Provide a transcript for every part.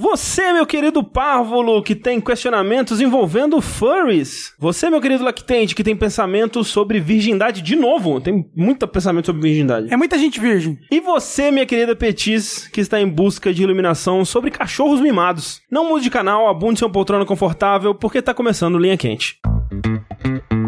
Você, meu querido párvulo, que tem questionamentos envolvendo furries. Você, meu querido lactente, que tem pensamentos sobre virgindade de novo. Tem muito pensamento sobre virgindade. É muita gente virgem. E você, minha querida Petis, que está em busca de iluminação sobre cachorros mimados. Não mude de canal, abunde seu poltrona confortável, porque tá começando Linha Quente. Olá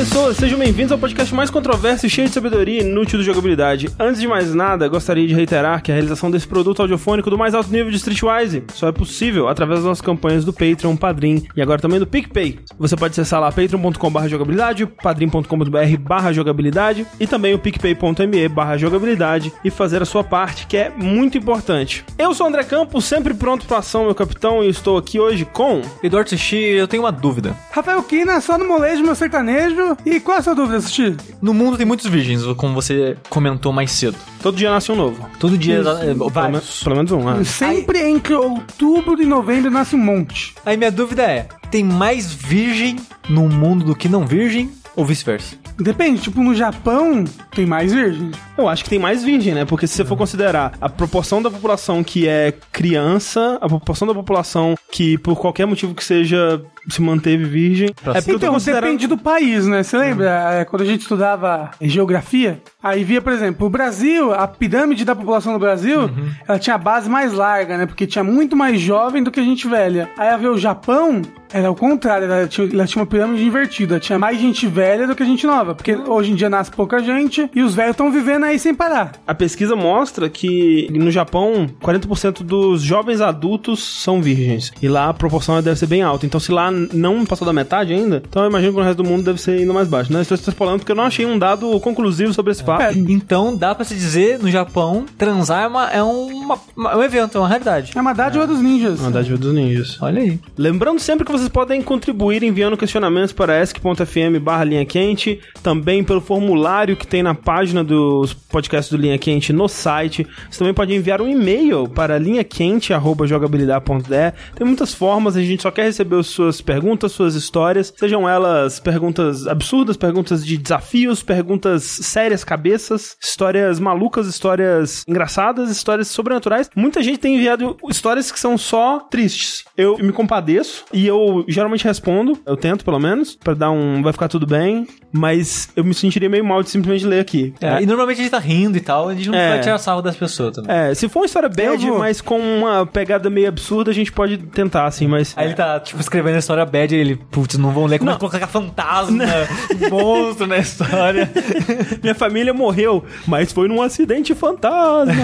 pessoas, sejam bem-vindos ao podcast mais controverso e cheio de sabedoria e inútil de jogabilidade. Antes de mais nada, gostaria de reiterar que a realização desse produto audiofônico do mais alto nível de Streetwise só é possível através das nossas campanhas do Patreon, Padrim e agora também do PicPay. Você pode acessar lá patreon.com.br jogabilidade, padrim.com.br barra jogabilidade e também o picpay.me barra jogabilidade e fazer a sua parte, que é muito importante. Eu sou o André Campos, sempre pronto para ação, meu capitão, e estou aqui hoje com... Eduardo Sushi, eu tenho uma dúvida. Rafael Kina, só no molejo, meu sertanejo. E qual é a sua dúvida, Sushi? No mundo tem muitos virgens, como você comentou mais cedo. Todo dia nasce um novo. Todo dia. Isso. é, Pelo, vários. menos- pelo menos um, né? Sempre entre outubro e novembro nasce um monte. Aí minha dúvida é: tem mais virgem no mundo do que não virgem? Ou vice-versa? Depende, tipo, no Japão tem mais virgem. Eu acho que tem mais virgem, né? Porque se você for considerar a proporção da população que é criança, a proporção da população que, por qualquer motivo que seja, se manteve virgem. Pra é porque Então, considerando... depende do país, né? Você lembra é, quando a gente estudava geografia? Aí via, por exemplo, o Brasil, a pirâmide da população do Brasil, ela tinha a base mais larga, né? Porque tinha muito mais jovem do que gente velha. Aí a ver o Japão, era o contrário, ela tinha, ela tinha uma pirâmide invertida. Tinha mais gente velha do que gente nova. Porque hoje em dia nasce pouca gente e os velhos estão vivendo aí sem parar. A pesquisa mostra que no Japão, 40% dos jovens adultos são virgens. E lá a proporção deve ser bem alta. Então, se lá não passou da metade ainda, então eu imagino que no resto do mundo deve ser ainda mais baixo. Né? Estou extrapolando porque eu não achei um dado conclusivo sobre esse fato. Então dá pra se dizer, no Japão, transar é, uma- é uma- uma- é um evento, é uma realidade. É uma dádiva dos ninjas. Uma dádiva dos ninjas. Olha aí. Lembrando sempre que vocês podem contribuir enviando questionamentos para esc.fm barra linha quente, também pelo formulário que tem na página dos podcasts do Linha Quente no site. Você também pode enviar um e-mail para linhaquente.jogabilidade.de. Tem muitas formas, a gente só quer receber as suas perguntas, suas histórias, sejam elas perguntas absurdas, perguntas de desafios, perguntas sérias, cabeças, histórias malucas, histórias engraçadas, histórias sobrenaturais. Muita gente tem enviado histórias que são só tristes. Eu me compadeço e eu geralmente respondo, eu tento pelo menos, pra dar um vai ficar tudo bem, mas eu me sentiria meio mal de simplesmente ler aqui. É, E normalmente a gente tá rindo e tal, a gente não É. vai tirar sarro das pessoas também. É, se for uma história bad, vou. mas com uma pegada meio absurda, a gente pode tentar, assim, mas. Aí ele tá, tipo, escrevendo a história bad e ele, putz, não vão ler como Não. colocar fantasma, monstro na história. Minha família morreu, mas foi num acidente fantasma.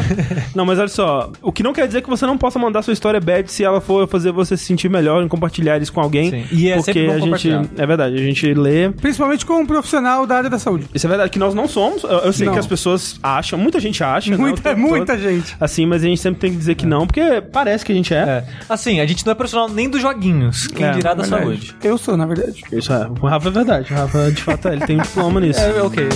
não, mas olha só, o que não quer dizer que você não possa mandar sua história bad se ela for fazer você se sentir melhor em compartilhar isso com alguém. Sim. E é porque sempre bom a gente. É verdade, a gente lê. Principalmente com profissional da área da saúde. Isso é verdade, que nós não somos. Eu, eu sei Não. que as pessoas acham, muita gente acha. né, Muita, tempo muita todo. gente. Assim, mas a gente sempre tem que dizer que não, porque parece que a gente é. É. Assim, a gente não é profissional nem dos joguinhos, quem É, dirá da Verdade. saúde. Eu sou, na verdade. Isso é. O Rafa é verdade. O Rafa, de fato, é, ele tem um diploma nisso. É, ok.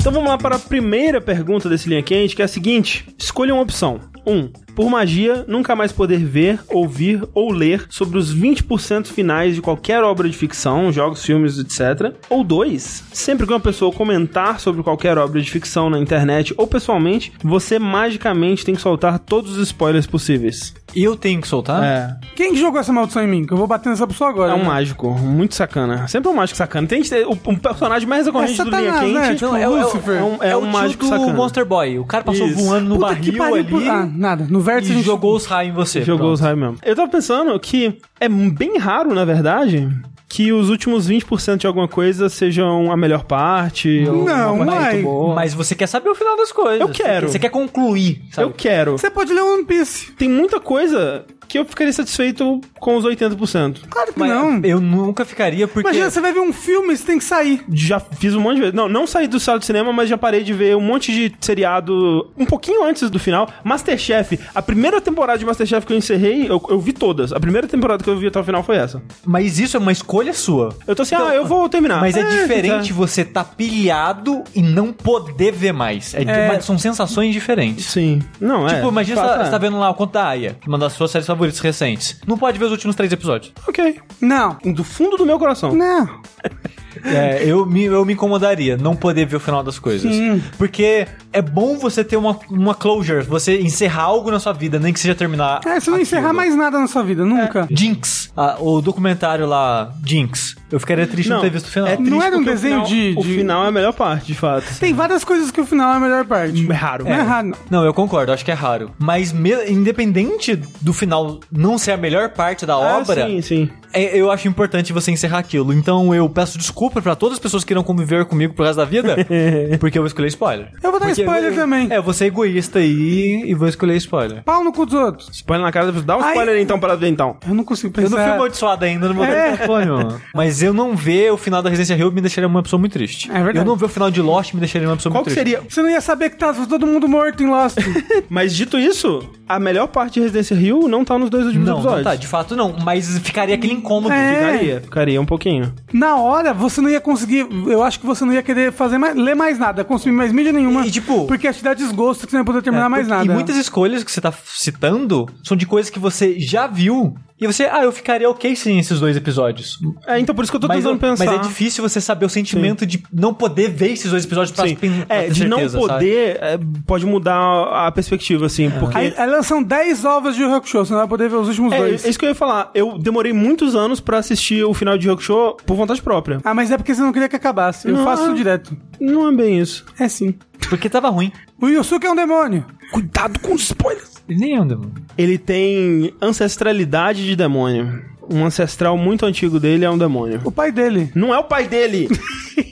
Então vamos lá para a primeira pergunta desse linha quente, que é a seguinte: escolha uma opção. 1. Um, por magia, nunca mais poder ver, ouvir ou ler sobre os 20% finais de qualquer obra de ficção, jogos, filmes, etc. Ou 2. Sempre que uma pessoa comentar sobre qualquer obra de ficção na internet ou pessoalmente, você magicamente tem que soltar todos os spoilers possíveis. E eu tenho que soltar? É. Quem que jogou essa maldição em mim? Que eu vou bater nessa pessoa agora. É um né? mágico, muito sacana. Sempre um mágico sacana. Tem que ter o, um personagem mais recorrente É do linha Satanás, quente. né? Tipo, é, o- é, Lucifer. É um, é é um mágico do sacana. Monster Boy. O cara passou Isso. voando no Puta que barril pariu, ali por- Ah, nada. No vértice a e gente jogou os raios em você. Jogou Pronto. os raios mesmo. Eu tava pensando que é bem raro, na verdade, que os últimos 20% de alguma coisa sejam a melhor parte. Não, boa. Mas você quer saber o final das coisas. Eu quero. Você quer concluir, sabe? Eu quero. Você pode ler One Piece. Tem muita coisa que eu ficaria satisfeito com os 80%. Claro que Mas não. eu nunca ficaria porque. Imagina, você vai ver um filme, você tem que sair. Já fiz um monte de vezes. Não, não saí do sala de cinema, mas já parei de ver um monte de seriado um pouquinho antes do final. Masterchef, a primeira temporada de Masterchef que eu encerrei, eu, eu vi todas. A primeira temporada que eu vi até o final foi essa. Mas isso é uma escolha sua. Eu tô assim, ah, eu vou terminar. Mas é, diferente tá. você tá pilhado e não poder ver mais. É, É. mas São sensações diferentes. Sim. Não, é. Tipo, imagina tá, é. você tá vendo lá o Conto da Aya, uma das suas séries favoritas recentes. Não pode ver os últimos três episódios. Ok. Não. Do fundo do meu coração. Não. É, eu me, eu me incomodaria não poder ver o final das coisas. Sim. Porque é bom você ter uma, uma closure, você encerrar algo na sua vida, nem que seja terminar. É, você não aquilo. encerrar mais nada na sua vida, nunca. Jinx, ah, o documentário lá, Jinx. Eu ficaria triste de não ter visto o final. É Não era um porque o desenho final- de- O de- final é a melhor parte, de fato. Tem várias coisas que o final é a melhor parte. É raro. Não é raro, não. Não, eu concordo, acho que é raro. Mas me- independente do final não ser a melhor parte da Ah, obra, sim, sim. é- eu acho importante você encerrar aquilo. Então eu peço desculpa pra todas as pessoas que irão conviver comigo pro resto da vida, porque eu vou escolher spoiler. Eu vou dar Porque spoiler também. É, eu vou ser egoísta aí e vou escolher spoiler. Pau no cu dos outros. Spoiler na cara da pessoa. Dá um Ai. spoiler então para ver então. Eu não consigo Eu pensar. não fui amaldiçoado ainda no meu É. telefone, mano. Mas eu não ver o final da Residência Rio me deixaria uma pessoa muito triste. É verdade. Eu não ver o final de Lost me deixaria uma pessoa Qual muito que triste. seria? Você não ia saber que tá todo mundo morto em Lost. Mas dito isso, a melhor parte de Residência Rio não tá nos dois últimos Não, não episódios. tá, de fato não. Mas ficaria aquele incômodo. É. Ficaria, ficaria um pouquinho. Na hora, você não ia conseguir. Eu acho que você não ia querer fazer mais, ler mais nada, consumir mais mídia nenhuma. E, tipo- Porque ia te dar desgosto que você não ia poder terminar É, mais nada. E muitas escolhas que você tá citando são de coisas que você já viu. E você, ah, eu ficaria ok sem esses dois episódios. É, então por isso que eu tô Mas, tentando eu- pensar. mas é difícil você saber o sentimento de não poder ver esses dois episódios pra, Sim. pen- pra É, ter de não certeza, sabe? poder, é, pode mudar a perspectiva, assim, porque... Aí, aí lançam 10 ovos de Yu Hakusho, você não vai poder ver os últimos É, dois. é isso que eu ia falar. Eu demorei muitos anos pra assistir o final de Rock Show por vontade própria. Ah, mas é porque você não queria que acabasse. Eu Não. faço isso direto. Não é bem isso. É sim. Porque tava ruim. O Yusuke é um demônio. Cuidado com os spoilers. Ele nem um demônio. Ele tem ancestralidade de demônio. Um ancestral muito antigo dele é um demônio. O pai dele. Não é o pai dele!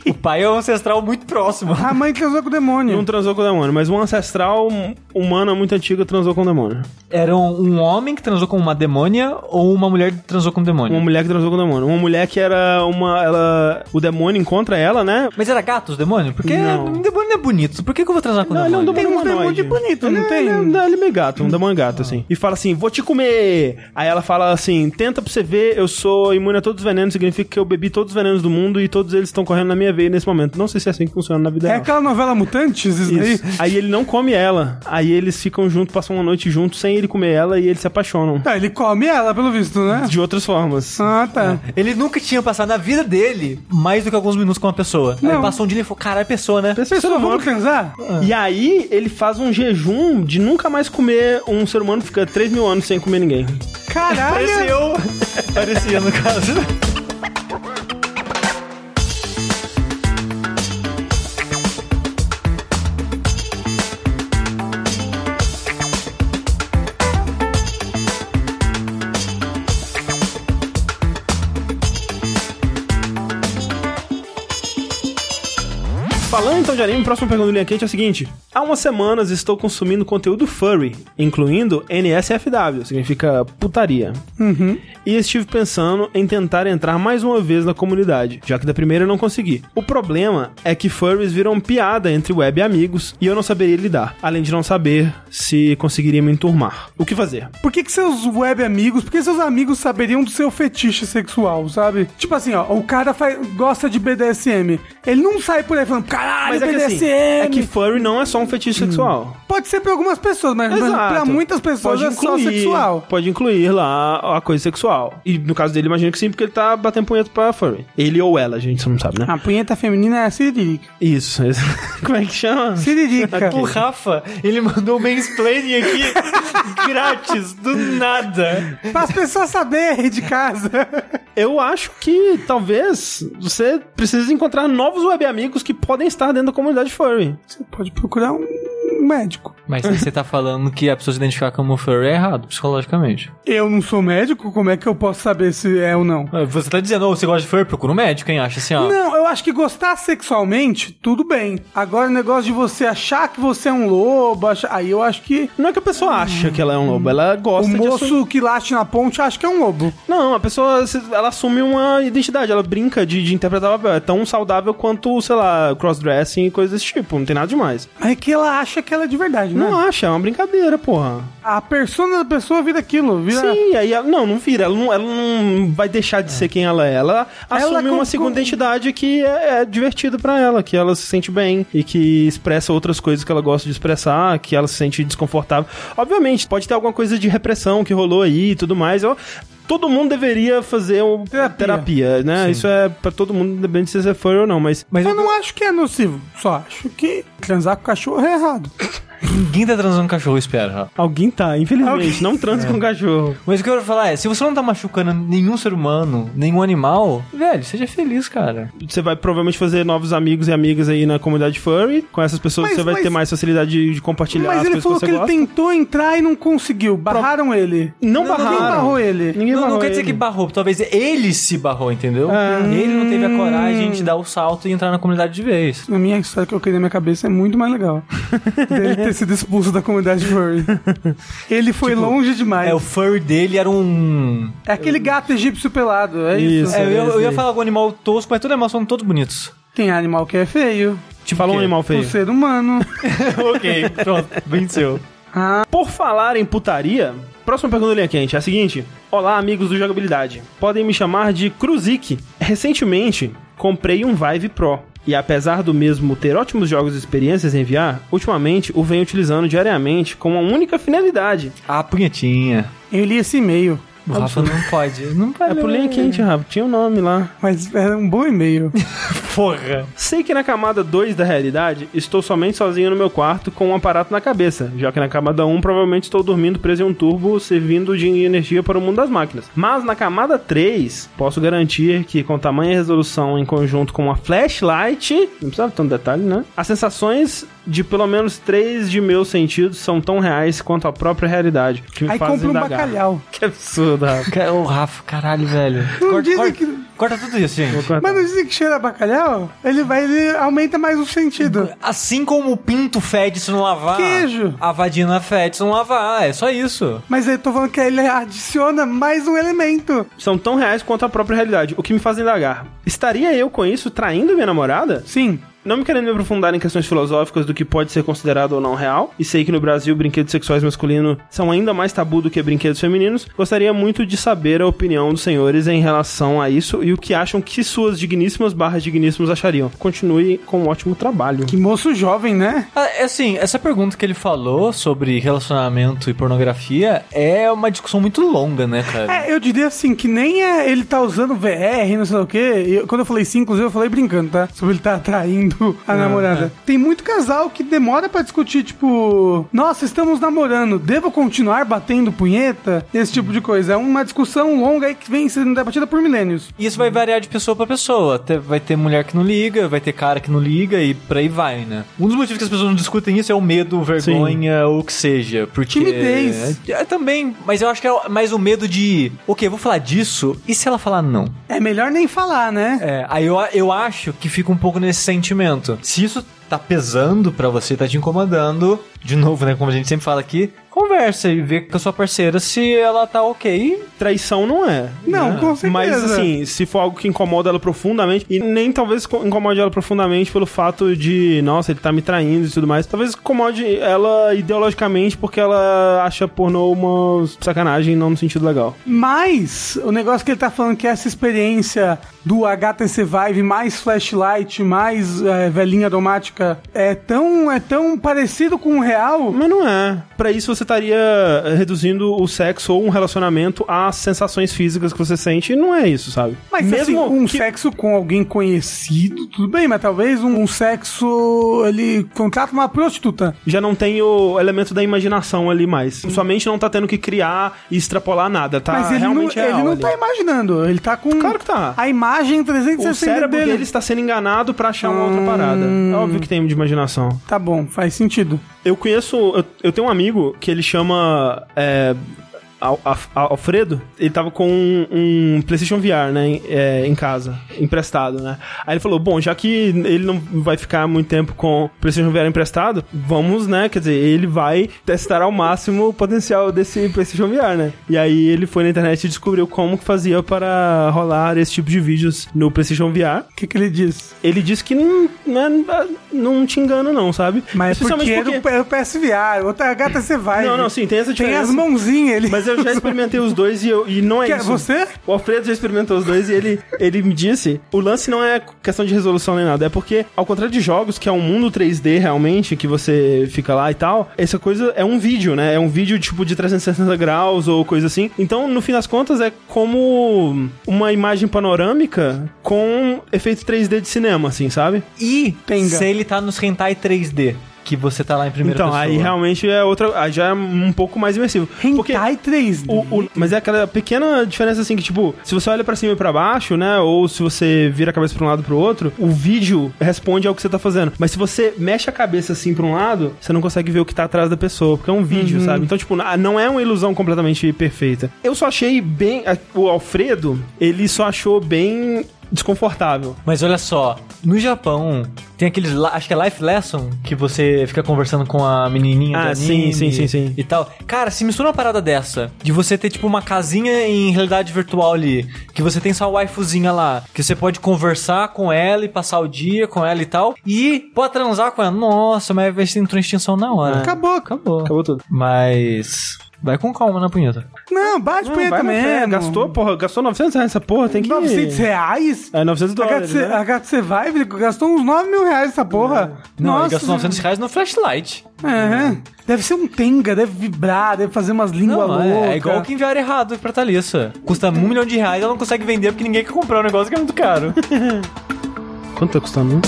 O pai é um ancestral muito próximo. A mãe transou com o demônio. Não transou com o demônio, mas um ancestral humano muito antigo transou com o demônio. Era um, um homem que transou com uma demônia ou uma mulher que transou com um demônio? Uma mulher que transou com o demônio. Uma mulher que era uma. Ela. O demônio encontra ela, né? Mas era gato os demônios? Porque Não. um demônio não é bonito. Por que, que eu vou transar com um Não, ele é um demônio? demônio humanoide. demônios bonitos, não Ele é- tem? Ele é, ele é meio gato, um demônio gato, assim. E fala assim, vou te comer. Aí ela fala assim, tenta pra você ver, eu sou imune a todos os venenos, significa que eu bebi todos os venenos do mundo e todos eles estão correndo na minha veia nesse momento. Não sei se é assim que funciona na vida É real. aquela novela Mutantes, isso, Isso. aí? Aí ele não come ela. Aí eles ficam juntos, passam uma noite juntos sem ele comer ela e eles se apaixonam. Ah, ele come ela, pelo visto, né? De outras formas. Ah, tá. Ele nunca tinha passado na vida dele mais do que alguns minutos com uma pessoa. Aí Não. ele passou um dia e falou, caralho, pessoa, né? Pessoa Pessoa, vamos transar? E aí ele faz um jejum de nunca mais comer um ser humano que fica 3 mil anos sem comer ninguém. Caralho! Parecia eu. Parecia, no caso. Então de anime, próxima pergunta do Linha Quente é a seguinte. Há umas semanas estou consumindo conteúdo furry, incluindo NSFW, significa putaria. Uhum. E estive pensando em tentar entrar mais uma vez na comunidade, já que da primeira eu não consegui. O problema é que furries viram piada entre web amigos e eu não saberia lidar, além de não saber se conseguiria me enturmar. O que fazer? Por que, que seus web amigos, por que seus amigos saberiam do seu fetiche sexual, sabe? Tipo assim, ó, o cara faz, gosta de BDSM. Ele não sai por aí falando, caralho, é que BDSM. assim, é que furry não é só um fetiche sexual. Pode ser pra algumas pessoas, mas, Exato. pra muitas pessoas é só sexual. Pode incluir lá a coisa sexual. E no caso dele, imagino que sim, porque ele tá batendo punheta pra furry. Ele ou ela, a gente não sabe, né? A punheta feminina é a siririca. Isso. Como é que chama? Siririca. O Rafa, ele mandou um mansplaining aqui grátis, do nada. Para as pessoas saberem de casa. Eu acho que talvez você precise encontrar novos web amigos que podem estar dentro da comunidade furry. Você pode procurar um médico. Mas se você tá falando que a pessoa se identificar como furry é errado, psicologicamente. Eu não sou médico, como é que eu posso saber se é ou não? Ah, Você tá dizendo, ô, você gosta de furry? Procura um médico, hein? Acha assim, ó. Não, eu acho que gostar sexualmente, tudo bem. Agora, o negócio de você achar que você é um lobo, achar- aí eu acho que Não é que a pessoa acha que ela é um lobo, ela o gosta de assumir. moço que late na ponte acha que é um lobo. Não, a pessoa, ela assume uma identidade, ela brinca de, de interpretar o papel. É tão saudável quanto, sei lá, crossdressing e coisas desse tipo, não tem nada demais. Mas é que ela acha que ela é de verdade, né? Não acha, é uma brincadeira, porra. A persona da pessoa vira aquilo, vira... Sim, aí ela, não, não vira, ela não, ela não vai deixar de ser quem ela é. Ela assume com- uma segunda com- identidade que é, é divertido pra ela, que ela se sente bem e que expressa outras coisas que ela gosta de expressar, que ela se sente desconfortável. Obviamente, pode ter alguma coisa de repressão que rolou aí e tudo mais. Eu, todo mundo deveria fazer um Terapia. terapia, né? Isso é pra todo mundo, independente se você for ou não, mas Mas Eu não acho que é nocivo, só acho que transar com cachorro é errado. Ninguém tá transando com cachorro, espera. alguém tá, infelizmente, Alguém- não transa com cachorro. Mas o que eu quero falar é, se você não tá machucando nenhum ser humano, nenhum animal, velho, seja feliz, cara. Você vai provavelmente fazer novos amigos e amigas aí na comunidade furry. Com essas pessoas Mas- você vai mas- ter mais facilidade de, de compartilhar Mas as ele coisas falou que que você ele gosta. tentou entrar e não conseguiu. Barraram ele. Não, Ninguém barraram. barrou ele. Ninguém não, não barrou quer dizer ele. que barrou, talvez ele se barrou, entendeu? Ele não teve a coragem de dar o salto e entrar na comunidade de vez. A minha história que eu criei na minha cabeça é muito mais legal. Dele ter sido expulso da comunidade furry. Ele foi longe demais. É, o furry dele era um. É aquele gato egípcio pelado, é isso. Isso. É, eu, ia- eu ia falar algum animal tosco, mas todos os animais são todos bonitos. Tem animal que é feio. Te fala um animal O feio. ser humano. ok, pronto, venceu. Por falar em putaria, próxima pergunta da linha quente é a seguinte: Olá, amigos do Jogabilidade. Podem me chamar de Cruzik. Recentemente, comprei um Vive Pro. E apesar do mesmo ter ótimos jogos e experiências em enviar, ultimamente o venho utilizando diariamente com uma única finalidade. Ah, punhetinha. Eu li esse e-mail. O Rafa não pode. Não pode. É por linha quente, Rafa. Tinha o nome lá. Mas era um bom e-mail. Porra. Sei que na camada 2 da realidade, estou somente sozinho no meu quarto com um aparato na cabeça, já que na camada 1 provavelmente estou dormindo preso em um turbo servindo de energia para o mundo das máquinas. Mas na camada 3, posso garantir que com tamanha resolução em conjunto com uma flashlight, não precisava tanto detalhe, né? As sensações de pelo menos três de meus sentidos são tão reais quanto a própria realidade, que me Aí fazem compra um indagar. bacalhau. Que absurdo, Rafa. Ô, Rafa, caralho, velho. Não Corta, dizem corta- que- corta tudo isso, gente. Mas não dizem que cheira bacalhau? Ele vai, ele aumenta mais o sentido. Assim como o pinto fede se não lavar. Queijo. A vagina fede se não lavar. É só isso. Mas eu tô falando que ele adiciona mais um elemento. São tão reais quanto a própria realidade, o que me faz indagar. Estaria eu com isso traindo minha namorada? Sim. Não me querendo me aprofundar em questões filosóficas do que pode ser considerado ou não real, e sei que no Brasil brinquedos sexuais masculinos são ainda mais tabu do que brinquedos femininos, gostaria muito de saber a opinião dos senhores em relação a isso e o que acham que suas digníssimas barras digníssimos achariam. Continue com um ótimo trabalho. Que moço jovem, né? Ah, é assim, essa pergunta que ele falou sobre relacionamento e pornografia é uma discussão muito longa, né, cara? É, eu diria assim, que nem é ele tá usando VR, não sei o quê. E eu- quando eu falei sim, inclusive, eu falei brincando, tá? Sobre ele tá a namorada. Tem muito casal que demora pra discutir, tipo, nossa, estamos namorando, devo continuar batendo punheta? Esse tipo de coisa. É uma discussão longa aí que vem sendo debatida por milênios. E isso vai variar de pessoa pra pessoa. Vai ter mulher que não liga, vai ter cara que não liga e por aí vai, né? Um dos motivos que as pessoas não discutem isso é o medo, vergonha ou o que seja. Porque. Timidez. É, é também, mas eu acho que é mais o medo de. Ok, eu vou falar disso, e se ela falar não? É melhor nem falar, né? É, aí eu, eu acho que fica um pouco nesse sentimento. Se isso tá pesando pra você, tá te incomodando, de novo, né, como a gente sempre fala aqui, conversa e vê com a sua parceira se ela tá ok. Traição não é. Não, né? com certeza. Mas assim, se for algo que incomoda ela profundamente, e nem talvez co- incomode ela profundamente pelo fato de, nossa, ele tá me traindo e tudo mais, talvez incomode ela ideologicamente porque ela acha pornô uma sacanagem, não no sentido legal. Mas o negócio que ele tá falando que essa experiência do HTC Vive mais flashlight, mais é, velhinha é tão, é tão parecido com o real. Mas não é. Pra isso você estaria eh, reduzindo o sexo ou um relacionamento às sensações físicas que você sente, e não é isso, sabe? Mas assim, um sexo com alguém conhecido, tudo bem, mas talvez um, um sexo ele contrata uma prostituta. já não tem o elemento da imaginação ali mais. Sua mente não tá tendo que criar e extrapolar nada, tá mas ele não, realmente ele não ali. tá imaginando, ele tá com Claro que tá. a imagem O 360 cérebro dele. dele está sendo enganado pra achar uma outra parada. É óbvio que tem de imaginação. Tá bom, faz sentido. Eu conheço. Eu, eu tenho um amigo que ele chama. É, Al- Al- Alfredo, ele tava com um, um PlayStation VR, né, em, é, em casa, emprestado, né? Aí ele falou: Bom, já que ele não vai ficar muito tempo com o PlayStation VR emprestado, vamos, né? Quer dizer, ele vai testar ao máximo o potencial desse PlayStation VR, né? E aí ele foi na internet e descobriu como que fazia para rolar esse tipo de vídeos no PlayStation VR. O que, que ele diz? Ele disse que não, não, não te engana, não, sabe? Mas porque, é do, é do PSVR, outra HTC Vive. Não, não, sim, tem essa Tem diferença. as mãozinhas ele. Mas eu já experimentei os dois e, eu, e não é Que é isso. você? O Alfredo já experimentou os dois e ele, ele me disse: o lance não é questão de resolução nem nada, é porque, ao contrário de jogos, que é um mundo 3D realmente, que você fica lá e tal, essa coisa é um vídeo, né? É um vídeo tipo de 360 graus ou coisa assim. Então, no fim das contas, é como uma imagem panorâmica com efeito 3D de cinema, assim, sabe? E Tenga. se ele tá nos hentai 3D, que você tá lá em primeira então, pessoa. aí realmente é outra. aí já é um pouco mais imersivo. Porque Hentai 3D. O- o- mas é aquela pequena diferença assim que, tipo, se você olha pra cima e pra baixo, né? Ou se você vira a cabeça pra um lado e pro outro, o vídeo responde ao que você tá fazendo. Mas se você mexe a cabeça assim pra um lado, você não consegue ver o que tá atrás da pessoa, porque é um vídeo, sabe? Então, tipo, não é uma ilusão completamente perfeita. Eu só achei bem. O Alfredo, ele só achou bem desconfortável. Mas olha só, no Japão tem aqueles, acho que é Life Lesson, que você fica conversando com a menininha Ah, sim, sim, sim, sim. e tal. Cara, se mistura uma parada dessa, de você ter tipo uma casinha em realidade virtual ali, que você tem sua waifuzinha lá, que você pode conversar com ela e passar o dia com ela e tal, e pode transar com ela. Nossa, mas vai ser entrou em extinção na hora. Acabou. Acabou. Acabou tudo. Mas vai com calma na punheta. Não, bate Não, punheta mesmo. gastou, porra, gastou 900 reais essa porra, tem que... 900 reais? É, 900 dólares, HTC, né? HTC Vive gastou uns 9 mil reais essa porra. Não, Nossa, ele gastou 900 reais no flashlight. É. Deve ser um Tenga, deve vibrar, deve fazer umas línguas loucas. é, é igual que enviar errado pra Thalissa. Custa um milhão de reais, ela não consegue vender porque ninguém quer comprar um negócio que é muito caro. Quanto tá custando?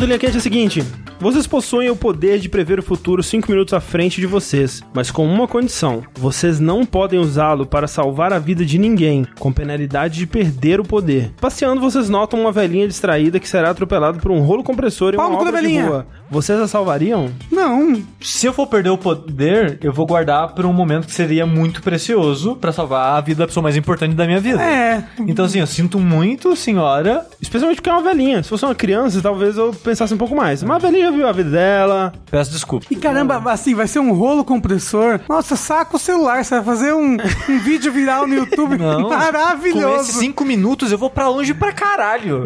Do linha quente é a seguinte: Vocês possuem o poder de prever o futuro 5 minutos à frente de vocês, mas com uma condição: vocês não podem usá-lo para salvar a vida de ninguém, com penalidade de perder o poder. Passeando, vocês notam uma velhinha distraída que será atropelada por um rolo compressor em Pau uma obra de velhinha. rua. Vocês a salvariam? Não, Se eu for perder o poder, eu vou guardar por um momento que seria muito precioso pra salvar a vida da pessoa mais importante da minha vida. é. Então, assim, eu sinto muito, senhora. Especialmente porque é uma velhinha. Se fosse uma criança, talvez eu pensasse um pouco mais. Mas a velhinha viu a vida dela. Peço desculpa. E caramba, assim, vai ser um rolo compressor. Nossa, saca o celular, você vai fazer um, um vídeo viral no YouTube Não. Com maravilhoso. esses cinco minutos eu vou pra longe pra caralho.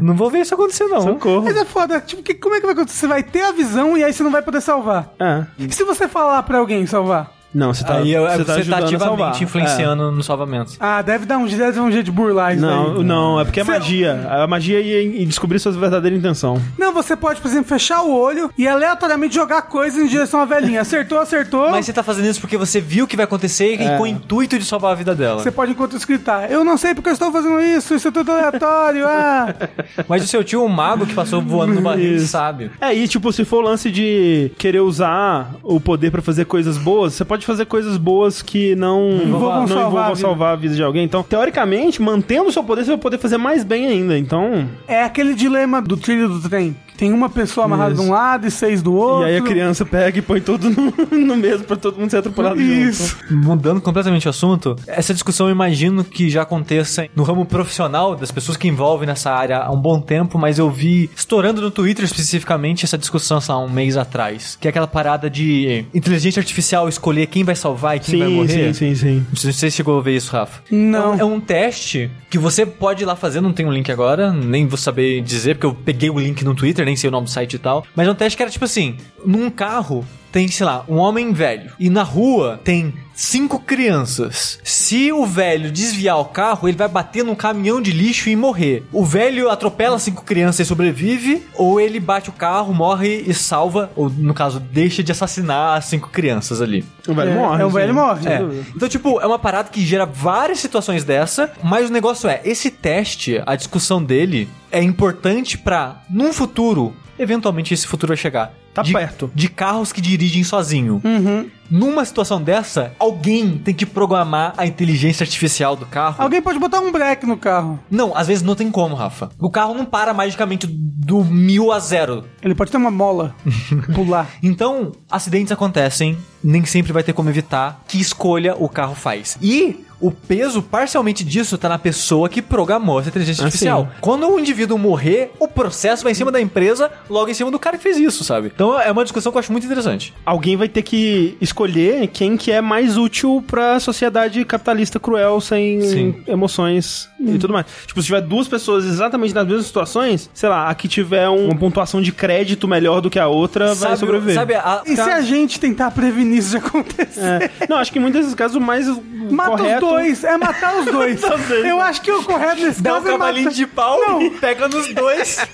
Não vou ver isso acontecer, não. Socorro. Mas é foda, tipo, que, como é que vai acontecer? Você vai ter a visão e aí você não vai poder salvar. É. E se você falar pra alguém salvar? Não, você tá, Aí eu- você você, tá tá, ajudando a salvar. ativamente influenciando no salvamento. Ah, deve dar um, deve dar um jeito de burlar É. isso Não, aí. não, é porque é Cê- magia. A magia ia em descobrir sua verdadeira intenção. Não, você pode, por exemplo, fechar o olho e aleatoriamente jogar coisas em direção à velhinha. Acertou, acertou. Mas você tá fazendo isso porque você viu o que vai acontecer e É. com o intuito de salvar a vida dela. Você pode enquanto escritar. Eu não sei porque eu estou fazendo isso, isso é tudo aleatório. Ah. Mas o seu tio, um mago que passou voando no barril, sabe. É, e tipo, se for o lance de querer usar o poder pra fazer coisas boas, você pode fazer coisas boas que não Envolvam não salvar a salvar a vida de alguém. Então, teoricamente, mantendo o seu poder, você vai poder fazer mais bem ainda. Então, É aquele dilema do trilho do trem. Tem uma pessoa amarrada Isso. de um lado e seis do outro. e aí a criança pega e põe tudo no, no mesmo pra todo mundo ser atropelado Isso. junto. Mudando completamente o assunto, essa discussão eu imagino que já aconteça no ramo profissional das pessoas que envolvem nessa área há um bom tempo, mas eu vi estourando no Twitter especificamente essa discussão sei lá, um mês atrás, que é aquela parada de inteligência artificial escolher quem vai salvar e quem vai Sim, morrer. sim, sim, sim. Não sei se você chegou a ver isso, Rafa. Não. É um, é um teste que você pode ir lá fazer, não tem um link agora, nem vou saber dizer, porque eu peguei o link no Twitter, nem sei o nome do site e tal. Mas é um teste que era tipo assim: num carro tem, sei lá, um homem velho. E na rua tem cinco crianças. Se o velho desviar o carro, ele vai bater num caminhão de lixo e morrer. O velho atropela cinco crianças e sobrevive, ou ele bate o carro, morre e salva, ou no caso, deixa de assassinar as cinco crianças ali. O velho É, morre. é, o velho morre. É. Então, tipo, é uma parada que gera várias situações dessa, mas o negócio é, esse teste, a discussão dele, é importante pra, num futuro, eventualmente esse futuro vai chegar. Tá de, perto. De carros que dirigem sozinho. Uhum. Numa situação dessa, alguém tem que programar a inteligência artificial do carro. Alguém pode botar um break no carro. Não, às vezes não tem como, Rafa. O carro não para magicamente do mil a zero. Ele pode ter uma mola. pular. Então, acidentes acontecem, nem sempre vai ter como evitar. Que escolha o carro faz. E o peso parcialmente disso tá na pessoa que programou essa inteligência Ah, artificial. sim. Quando o indivíduo morrer, o processo vai em cima da empresa, logo em cima do cara que fez isso, sabe? Então é uma discussão que eu acho muito interessante. Alguém vai ter que escolher quem que é mais útil pra sociedade capitalista cruel, sem Sim. emoções e tudo mais. Tipo, se tiver duas pessoas exatamente nas mesmas situações, sei lá, a que tiver um- uma pontuação de crédito melhor do que a outra vai Sabe, sobreviver. sabe a, E se a gente tentar prevenir isso de acontecer? É. Não, acho que em muitos desses casos o mais Mata correto... dois, é matar os dois. Dois. Eu acho que o correto nesse dá um caso é cavalinho matar... de pau Não. e pega nos dois.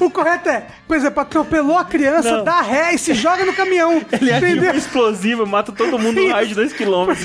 O correto é, por exemplo, atropelou a criança, Não. dá ré e se joga no caminhão. Ele é entendeu? explosivo, mata todo mundo no raio de 2km.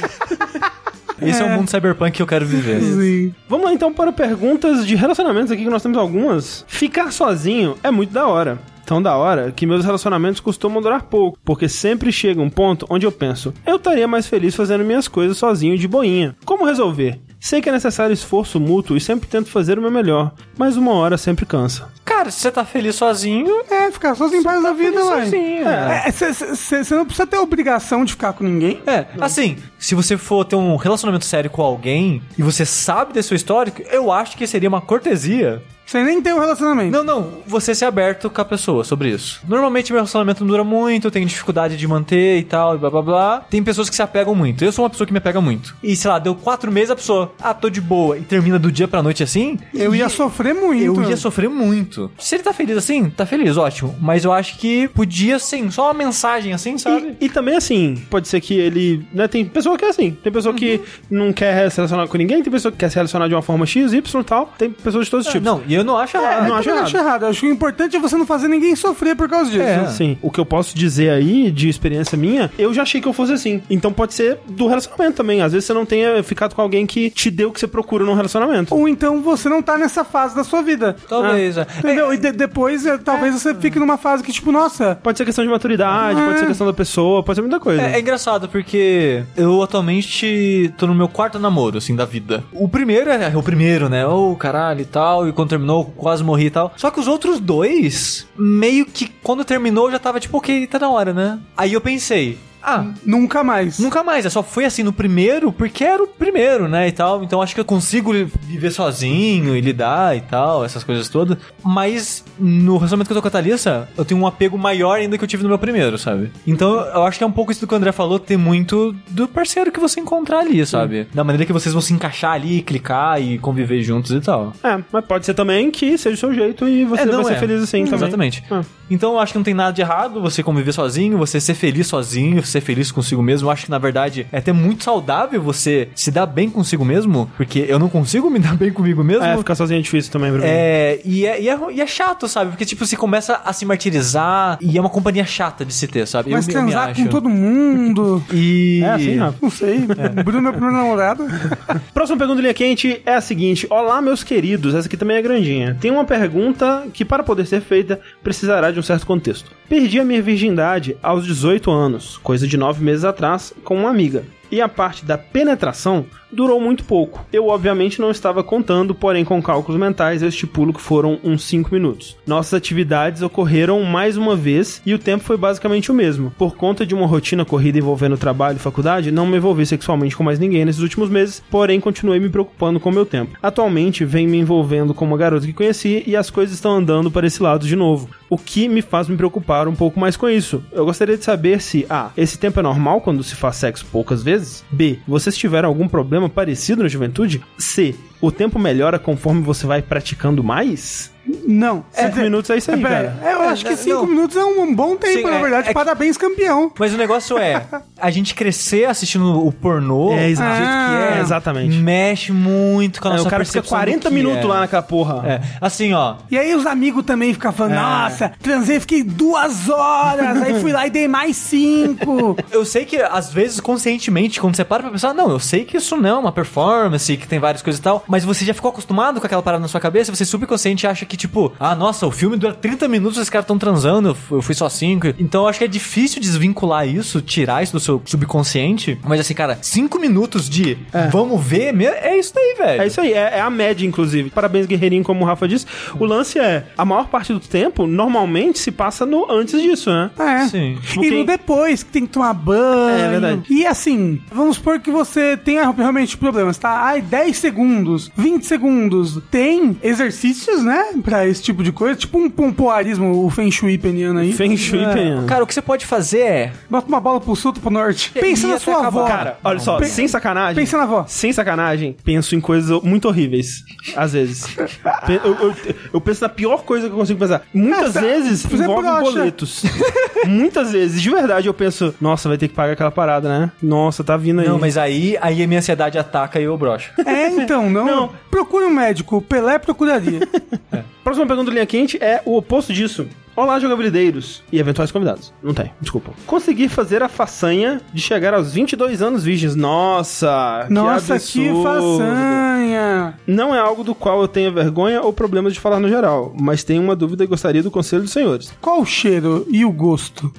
Esse é. o mundo cyberpunk que eu quero viver. Sim. Vamos lá então para perguntas de relacionamentos aqui, que nós temos algumas. Ficar sozinho é muito da hora. Tão da hora que meus relacionamentos costumam durar pouco, porque sempre chega um ponto onde eu penso, eu estaria mais feliz fazendo minhas coisas sozinho de boinha. Como resolver? Sei que é necessário esforço mútuo e sempre tento fazer o meu melhor, mas uma hora sempre cansa. Cara, se você tá feliz sozinho, É, ficar sozinho para da vida, sozinho, É, Você não precisa ter obrigação de ficar com ninguém. É, assim, se você for ter um relacionamento sério com alguém e você sabe desse seu histórico, eu acho que seria uma cortesia. Sem nem ter um relacionamento. Não, não, você ser aberto com a pessoa sobre isso. Normalmente meu relacionamento não dura muito, eu tenho dificuldade de manter e tal, e blá blá blá. Tem pessoas que se apegam muito. Eu sou uma pessoa que me apega muito. E sei lá, deu quatro meses a pessoa, ah, tô de boa, e termina do dia pra noite assim. Eu ia sofrer muito. Eu ia sofrer muito. Se ele tá feliz assim, tá feliz, ótimo. Mas eu acho que podia, sim, só uma mensagem assim, sabe? E, e também assim, pode ser que ele. Né, tem pessoa que é assim. Tem pessoa que não quer se relacionar com ninguém, tem pessoa que quer se relacionar de uma forma X, Y e tal. Tem pessoas de todos os É, tipos. não, e eu não acho errado. É, não eu acho acho errado. Eu acho que o importante é você não fazer ninguém sofrer por causa disso. É. Sim. O que eu posso dizer aí, de experiência minha, eu já achei que eu fosse assim. Então pode ser do relacionamento também. Às vezes você não tenha ficado com alguém que te deu o que você procura num relacionamento. Ou então você não tá nessa fase da sua vida. Talvez, é. Entendeu? E de- depois, é, talvez você fique numa fase que, tipo, nossa, Pode ser questão de maturidade, pode ser questão da pessoa, pode ser muita coisa. É, é engraçado porque eu atualmente tô no meu quarto namoro, assim, da vida. O primeiro é o primeiro, né? Ô, caralho e tal. E quando terminou, quase morri e tal. Só que os outros dois, meio que quando terminou, já tava tipo, ok, tá na hora, né? Aí eu pensei. Ah, nunca mais. Nunca mais, é só foi assim no primeiro porque era o primeiro, né, e tal. Então acho que eu consigo viver sozinho e lidar e tal, essas coisas todas. Mas no relacionamento que eu tô com a Thalissa, eu tenho um apego maior ainda que eu tive no meu primeiro, sabe? Então eu acho que é um pouco isso do que o André falou, ter muito do parceiro que você encontrar ali, sabe? Da maneira que vocês vão se encaixar ali, clicar e conviver juntos e tal. É, mas pode ser também que seja o seu jeito e você É, não vai ser é. feliz assim Hum, também. Exatamente. Ah. Então eu acho que não tem nada de errado você conviver sozinho, você ser feliz sozinho, ser feliz consigo mesmo. Eu acho que na verdade é até muito saudável você se dar bem consigo mesmo, porque eu não consigo me dar bem comigo mesmo. É, ficar sozinho é difícil também pra mim. É, e é, e, é, e é chato, sabe? Porque, tipo, você começa a se martirizar e é uma companhia chata de se ter, sabe? Mas eu, eu transar acho. com todo mundo. E... É assim, Rafa. Não sei. Bruno é meu primeiro namorado. Próxima pergunta linha quente é a seguinte: Olá, meus queridos. Essa aqui também é grandinha. Tem uma pergunta que, para poder ser feita, precisará de um certo contexto. Perdi a minha virgindade aos 18 anos, coisa de 9 meses atrás, com uma amiga. E a parte da penetração durou muito pouco. Eu, obviamente, não estava contando, porém, com cálculos mentais, eu estipulo que foram uns 5 minutos. Nossas atividades ocorreram mais uma vez e o tempo foi basicamente o mesmo. Por conta de uma rotina corrida envolvendo trabalho e faculdade, não me envolvi sexualmente com mais ninguém nesses últimos meses, porém, continuei me preocupando com o meu tempo. Atualmente, venho me envolvendo com uma garota que conheci e as coisas estão andando para esse lado de novo. O que me faz me preocupar um pouco mais com isso. Eu gostaria de saber se A. Esse tempo é normal quando se faz sexo poucas vezes? B. Vocês tiveram algum problema parecido na juventude? C. O tempo melhora conforme você vai praticando mais? Não. Cinco É, minutos é isso aí, é, cara. Eu acho que É, cinco não. minutos é um bom tempo, Sim, na é- verdade. é Parabéns, campeão. Mas o negócio é, a gente crescer assistindo o pornô, É, do que é, É, exatamente. mexe muito com a É, nossa o cara fica percepção do 40 que minutos é. lá naquela porra. É, assim, ó, E aí os amigos também ficam falando, É. nossa, transei, fiquei duas horas, aí fui lá e dei mais cinco. Eu sei que, às vezes, conscientemente, quando você para pra pensar, não, eu sei que isso não é uma performance, que tem várias coisas e tal, mas você já ficou acostumado com aquela parada na sua cabeça, você subconsciente acha que, tipo, ah, nossa, o filme dura 30 minutos, esses caras estão transando, eu fu- eu fui só 5. Então eu acho que é difícil desvincular isso, tirar isso do seu subconsciente. Mas assim, cara, 5 minutos de vamos ver, é isso daí, velho. É isso aí, é, é a média, inclusive. Parabéns, Guerreirinho, como o Rafa disse. O lance é, a maior parte do tempo, normalmente, se passa no antes disso, né? É. Sim. Tipo, E quem- no depois, que tem que tomar banho. É verdade. E assim, vamos supor que você tenha realmente problemas, tá? Ai, 10 segundos, 20 segundos. Tem exercícios, né? Pra esse tipo de coisa. Tipo um pompoarismo, o Feng Shui peniano aí. Feng Shui, É. penhando. Cara, o que você pode fazer é. Bota uma bola pro sul, pro norte. Pensa E na até sua acabar. avó. Cara, olha só, Pe- sem sacanagem. Pensa na avó. Sem sacanagem, penso em coisas muito horríveis. Às vezes. Eu, eu- eu penso na pior coisa que eu consigo pensar. Muitas Essa- vezes envolve boletos. Muitas vezes, de verdade, eu penso, nossa, vai ter que pagar aquela parada, né? Nossa, tá vindo aí. Não, mas aí, aí a minha ansiedade ataca e eu broxo. É, então, não. Não. Procure um médico. Pelé procuraria. Próxima pergunta do Linha Quente é o oposto disso. Olá, jogabilideiros e eventuais convidados. Não tem, desculpa. Conseguir fazer a façanha de chegar aos 22 anos virgens. Nossa, Nossa, que que façanha. Não é algo do qual eu tenha vergonha ou problemas de falar no geral, mas tenho uma dúvida e gostaria do conselho dos senhores. Qual o cheiro e o gosto?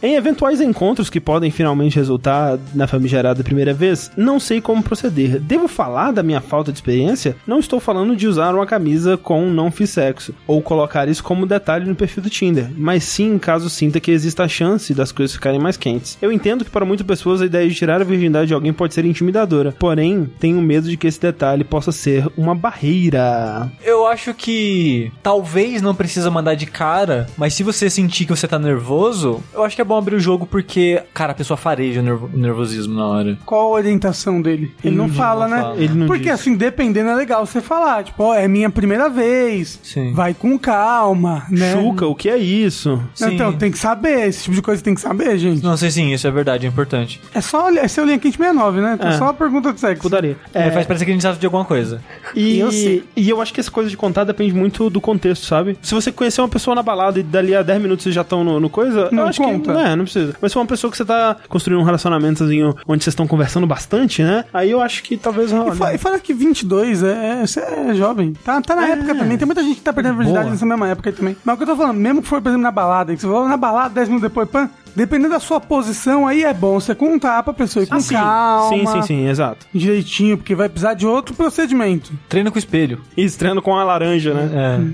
Em eventuais encontros que podem finalmente resultar na famigerada primeira vez, não sei como proceder. Devo falar da minha falta de experiência? Não estou falando de usar uma camisa com não fiz sexo, ou colocar isso como detalhe no perfil do Tinder, mas sim caso sinta que exista a chance das coisas ficarem mais quentes. Eu entendo que para muitas pessoas a ideia de tirar a virgindade de alguém pode ser intimidadora, porém tenho medo de que esse detalhe possa ser uma barreira. Eu acho que talvez não precisa mandar de cara, mas se você sentir que você tá nervoso, eu acho que é bom abrir o jogo porque, cara, a pessoa fareja o nervo- nervosismo na hora. Qual a orientação dele? Ele não Hum, fala, não né? fala. Ele não Porque diz. assim, dependendo é legal você falar. Tipo, ó, é minha primeira vez. Sim. Vai com calma, né? Chuca, o que é isso? Não, Então, Sim. tem que saber. Esse tipo de coisa tem que saber, gente. Não sei sim, isso é verdade, é importante. É só olhar. Esse é o Linha Quente 69, né? Então, É. só uma pergunta de sexo. Putaria. É, faz parecer que a gente sabe de alguma coisa. E Eu sei. e eu acho que essa coisa de contar depende muito do contexto, sabe? Se você conhecer uma pessoa na balada e dali a 10 minutos vocês já estão no, no coisa, Não eu acho conta. que. Não, é, não precisa. Mas se for uma pessoa que você tá construindo um relacionamentozinho onde vocês estão conversando bastante, né? Aí eu acho que talvez. E, olha, fa- e fala que 22 é, é, você é jovem. Tá, tá na É. época também. Tem muita gente que tá perdendo a virgindade nessa mesma época aí também. Mas o que eu tô falando, mesmo que for, por exemplo, na balada, que você vai na balada 10 minutos depois, pã, dependendo da sua posição, aí é bom você contar pra pessoa ir com Ah, sim. calma. Sim, sim, sim, exato. Direitinho, porque vai precisar de outro procedimento. Treina com o espelho. Isso, treino com a laranja, né?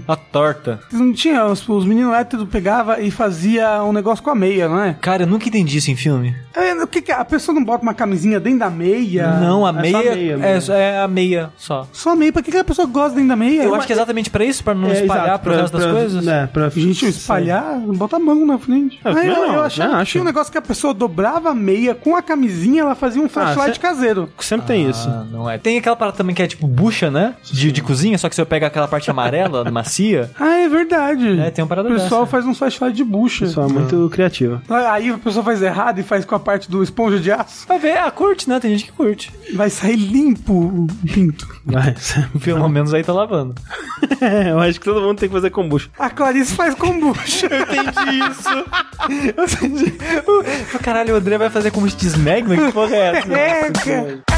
É. A torta. Não tinha, os, os meninos héteros pegava e fazia um negócio com a meia, não é? Cara, eu nunca entendi isso em filme. É, O que que é? A pessoa não bota uma camisinha dentro da meia? não, a é só meia, a meia é, é a meia só. Só a meia. Pra que, que a pessoa gosta dentro da meia? Eu Uma- acho que é exatamente pra isso, pra não É, espalhar exato, pro pra- resto das pra- coisas. É, pra... Gente, espalhar, bota a mão na frente. Eu Ah, também eu, não, eu achava que acho. tinha um negócio que a pessoa dobrava a meia com a camisinha, ela fazia um flashlight cê- caseiro. Sempre tem isso. Ah, não é. Tem aquela parada também que é tipo bucha, né? De, de cozinha, só que você pega aquela parte amarela, macia. Ah, é verdade. É, tem uma parada O pessoal dessa. faz um flashlight de bucha. Só é muito criativa. Aí a pessoa faz errado e faz com a parte do esponja de aço. Vai ver, ah, curte, né? Tem gente que curte. Vai sair limpo o pinto. Vai. Pelo menos aí tá lavando. É, eu acho que todo mundo tem que fazer kombucha. A Clarice faz com bucha. Entendi isso. O- Caralho, o André vai fazer como Smegma? Que porra é essa? é, cara.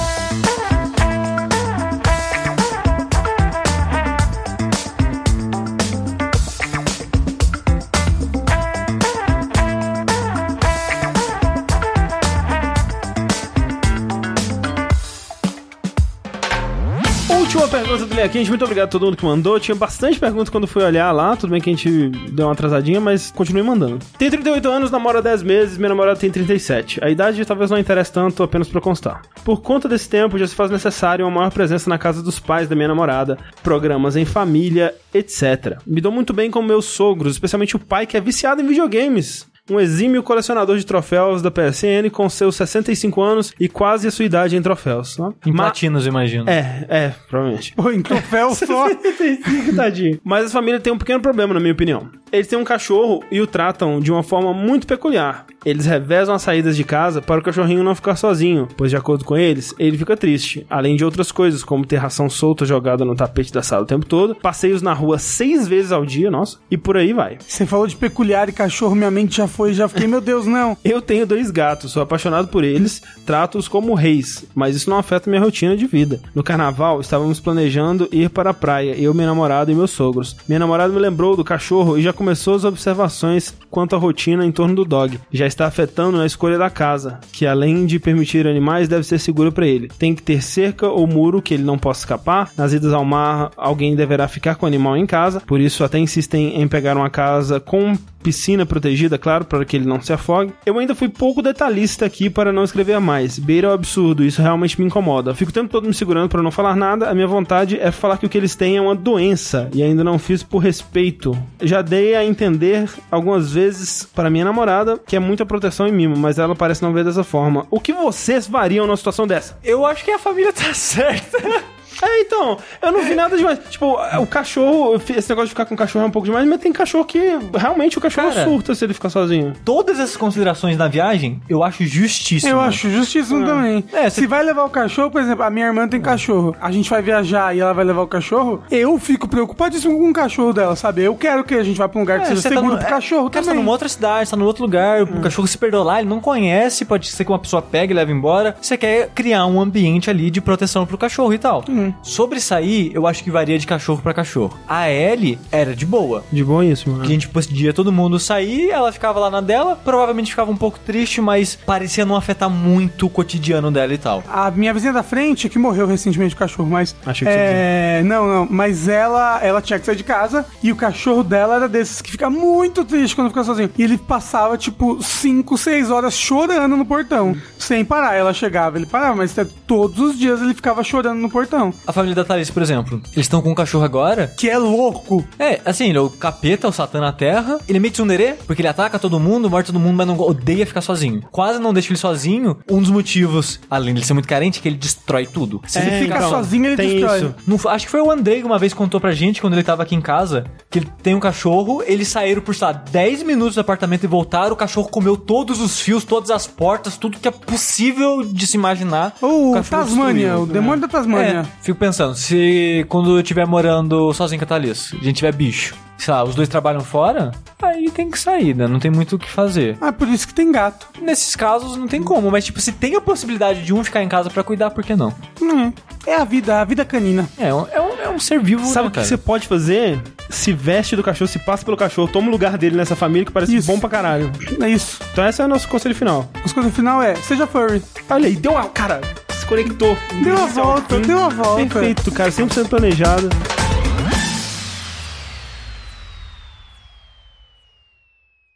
Última pergunta do Linha Quente. Muito obrigado a todo mundo que mandou. Tinha bastante perguntas quando fui olhar lá. Tudo bem que a gente deu uma atrasadinha, mas continue mandando. Tenho 38 anos, namoro há 10 meses, minha namorada tem 37. A idade talvez não interesse tanto, apenas pra constar. Por conta desse tempo, já se faz necessário uma maior presença na casa dos pais da minha namorada, programas em família, etc. Me dou muito bem com meus sogros, especialmente o pai que é viciado em videogames. Um exímio colecionador de troféus da PSN com seus 65 anos e quase a sua idade em troféus. Né? Em Ma- platinos, imagino. É, é, provavelmente. Pô, em troféu só. 65, tadinho. Mas a família tem um pequeno problema, na minha opinião. Eles têm um cachorro e o tratam de uma forma muito peculiar. Eles revezam as saídas de casa para o cachorrinho não ficar sozinho, pois, de acordo com eles, ele fica triste. Além de outras coisas, como ter ração solta jogada no tapete da sala o tempo todo, passeios na rua seis vezes ao dia, nossa, e por aí vai. Você falou de peculiar e cachorro, minha mente já foi, já fiquei, meu Deus, não. Eu tenho dois gatos, sou apaixonado por eles, trato-os como reis, mas isso não afeta minha rotina de vida. No carnaval, estávamos planejando ir para a praia, eu, minha namorada e meus sogros. Minha namorada me lembrou do cachorro e já começou as observações quanto à rotina em torno do dog. Já está afetando na escolha da casa, que além de permitir animais, deve ser segura para ele. Tem que ter cerca ou muro que ele não possa escapar. Nas idas ao mar, alguém deverá ficar com o animal em casa, por isso até insistem em pegar uma casa com piscina protegida, claro, para que ele não se afogue. Eu ainda fui pouco detalhista aqui para não escrever mais. Beira é um absurdo, isso realmente me incomoda. Fico o tempo todo me segurando para não falar nada. A minha vontade é falar que o que eles têm é uma doença e ainda não fiz por respeito. Já dei a entender algumas vezes para minha namorada que é muita proteção e mimo, mas ela parece não ver dessa forma. O que vocês fariam numa situação dessa? Eu acho que a família tá certa. É, então, eu não vi nada demais. Tipo, o cachorro, esse negócio de ficar com o cachorro é um pouco demais, mas tem cachorro que realmente o cachorro Cara, surta se ele ficar sozinho. Todas essas considerações na viagem, eu acho justíssimo. Eu acho justíssimo também. É, Se cê- vai levar o cachorro, por exemplo, a minha irmã tem cachorro. A gente vai viajar e ela vai levar o cachorro. Eu fico preocupadíssimo com o cachorro dela, sabe? Eu quero que a gente vá pra um lugar que É, seja tá seguro no- pro é, cachorro cara, Você tá também. numa outra cidade, tá num outro lugar, o cachorro se perdeu lá, ele não conhece, pode ser que uma pessoa pegue e leve embora. Você quer criar um ambiente ali de proteção pro cachorro e tal. Sobre sair, eu acho que varia de cachorro pra cachorro. A Ellie era de boa. De boíssimo, Que a né? gente podia todo mundo sair, ela ficava lá na dela, provavelmente ficava um pouco triste, mas parecia não afetar muito o cotidiano dela e tal. A minha vizinha da frente, que morreu recentemente o cachorro, mas. Achei que você é... Não, não. Mas ela, ela tinha que sair de casa e o cachorro dela era desses que fica muito triste quando fica sozinho. E ele passava, tipo, 5, 6 horas chorando no portão. Sem parar. Ela chegava, ele parava, mas todos os dias ele ficava chorando no portão. A família da Thalys, por exemplo, eles estão com um cachorro agora. Que é louco. É, assim, ele é o capeta, o satã na terra. Ele é meio tsundere, porque ele ataca todo mundo, morde todo mundo, mas não odeia ficar sozinho. Quase não deixa ele sozinho. Um dos motivos, além de ele ser muito carente, é que ele destrói tudo. Se ele É, fica então, sozinho, ele tem destrói. isso. Não acho que foi o Andrei que uma vez contou pra gente, quando ele tava aqui em casa, que ele tem um cachorro, eles saíram por, sei lá, 10 minutos do apartamento e voltaram, o cachorro comeu todos os fios, todas as portas, tudo que é possível de se imaginar. Ou o Tasmânia, o demônio da Tasmânia. É, fico pensando, se quando eu estiver morando sozinho com a Thalys, a gente tiver bicho, sei lá, os dois trabalham fora, aí tem que sair, né? Não tem muito o que fazer. Ah, por isso que tem gato. Nesses casos não tem como, mas tipo, se tem a possibilidade de um ficar em casa pra cuidar, por que não? Hum, É a vida, a vida canina. É, um- é, um, é um ser vivo, Sabe né, o que cara? você pode fazer? Se veste do cachorro, se passa pelo cachorro, toma o lugar dele nessa família que parece Isso. bom pra caralho. É isso. Então esse é o nosso conselho final. Coisas no final é, seja furry. Olha aí, deu uma. Cara, se conectou. Deu ao volta, deu uma volta. Perfeito, cara, 100% planejado.